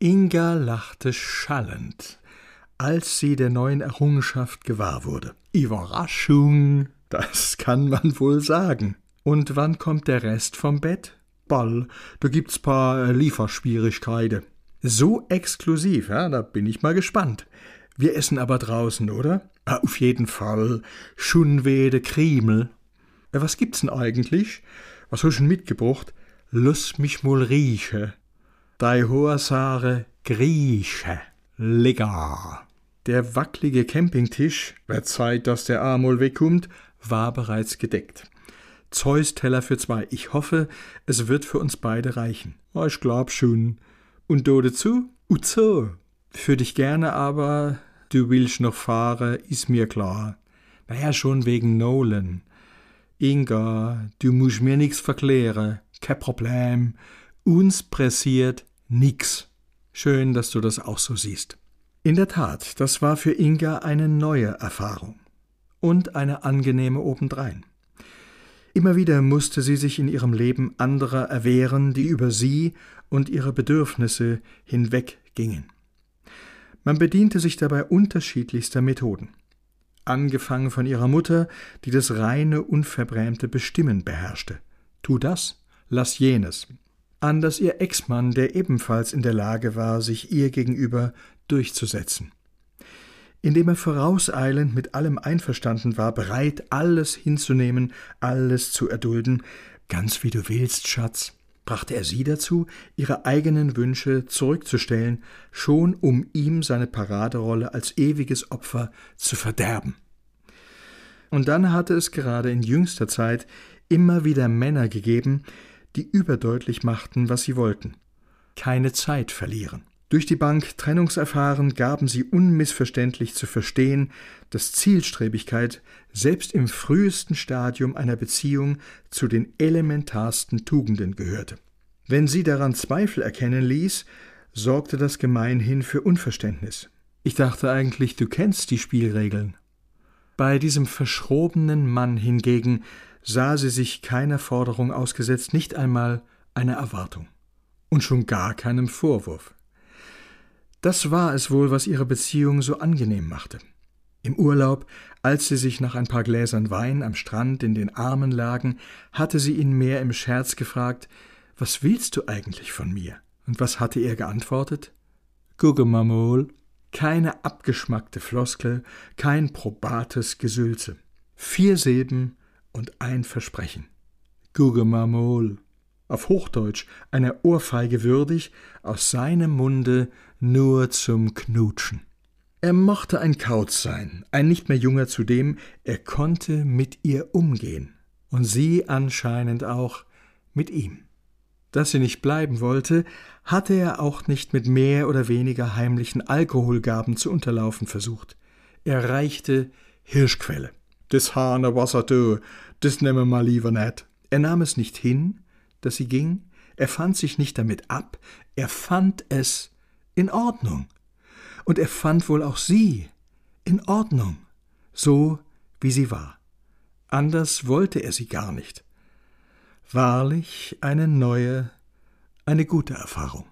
Inga lachte schallend, als sie der neuen Errungenschaft gewahr wurde. Überraschung, das kann man wohl sagen. Und wann kommt der Rest vom Bett? Ball, da gibt's paar Lieferschwierigkeiten. So exklusiv, ja, da bin ich mal gespannt. Wir essen aber draußen, oder? Ah, auf jeden Fall. Schunwede Kriemel. Äh, was gibt's denn eigentlich? Was hast du denn mitgebracht? Lass mich mal rieche. Dei Horsare Grieche. Lecker. Der wacklige Campingtisch, wer Zeit, dass der Amol wegkommt, war bereits gedeckt. Zeus Teller für zwei. Ich hoffe, es wird für uns beide reichen. Oh, ich glaub schon. Und do dazu? Uzo. Für dich gerne, aber du willst noch fahren, ist mir klar. Naja, schon wegen Nolan. Inga, du musst mir nix verklären. Kein Problem. Uns pressiert nix. Schön, dass du das auch so siehst. In der Tat, das war für Inga eine neue Erfahrung. Und eine angenehme obendrein. Immer wieder musste sie sich in ihrem Leben anderer erwehren, die über sie und ihre Bedürfnisse hinweggingen. Man bediente sich dabei unterschiedlichster Methoden. Angefangen von ihrer Mutter, die das reine, unverbrämte Bestimmen beherrschte. Tu das, lass jenes. Anders ihr Ex-Mann, der ebenfalls in der Lage war, sich ihr gegenüber durchzusetzen indem er vorauseilend mit allem einverstanden war, bereit, alles hinzunehmen, alles zu erdulden, ganz wie du willst, Schatz, brachte er sie dazu, ihre eigenen Wünsche zurückzustellen, schon um ihm seine Paraderolle als ewiges Opfer zu verderben. Und dann hatte es gerade in jüngster Zeit immer wieder Männer gegeben, die überdeutlich machten, was sie wollten. Keine Zeit verlieren. Durch die Bank Trennungserfahren gaben sie unmissverständlich zu verstehen, dass Zielstrebigkeit selbst im frühesten Stadium einer Beziehung zu den elementarsten Tugenden gehörte. Wenn sie daran Zweifel erkennen ließ, sorgte das gemeinhin für Unverständnis. Ich dachte eigentlich, du kennst die Spielregeln. Bei diesem verschrobenen Mann hingegen sah sie sich keiner Forderung ausgesetzt, nicht einmal einer Erwartung und schon gar keinem Vorwurf. Das war es wohl, was ihre Beziehung so angenehm machte. Im Urlaub, als sie sich nach ein paar Gläsern Wein am Strand in den Armen lagen, hatte sie ihn mehr im Scherz gefragt, was willst du eigentlich von mir? Und was hatte er geantwortet? Gucke Mamol. Keine abgeschmackte Floskel, kein probates Gesülze. Vier Silben und ein Versprechen. Gucke Mamol auf Hochdeutsch einer Ohrfeige würdig, aus seinem Munde nur zum Knutschen. Er mochte ein Kauz sein, ein nicht mehr junger zudem, er konnte mit ihr umgehen, und sie anscheinend auch mit ihm. Dass sie nicht bleiben wollte, hatte er auch nicht mit mehr oder weniger heimlichen Alkoholgaben zu unterlaufen versucht. Er reichte Hirschquelle. Des Hahne Wasser du, des nehme mal lieber net. Er nahm es nicht hin, dass sie ging, er fand sich nicht damit ab, er fand es in Ordnung. Und er fand wohl auch sie in Ordnung, so wie sie war. Anders wollte er sie gar nicht. Wahrlich eine neue, eine gute Erfahrung.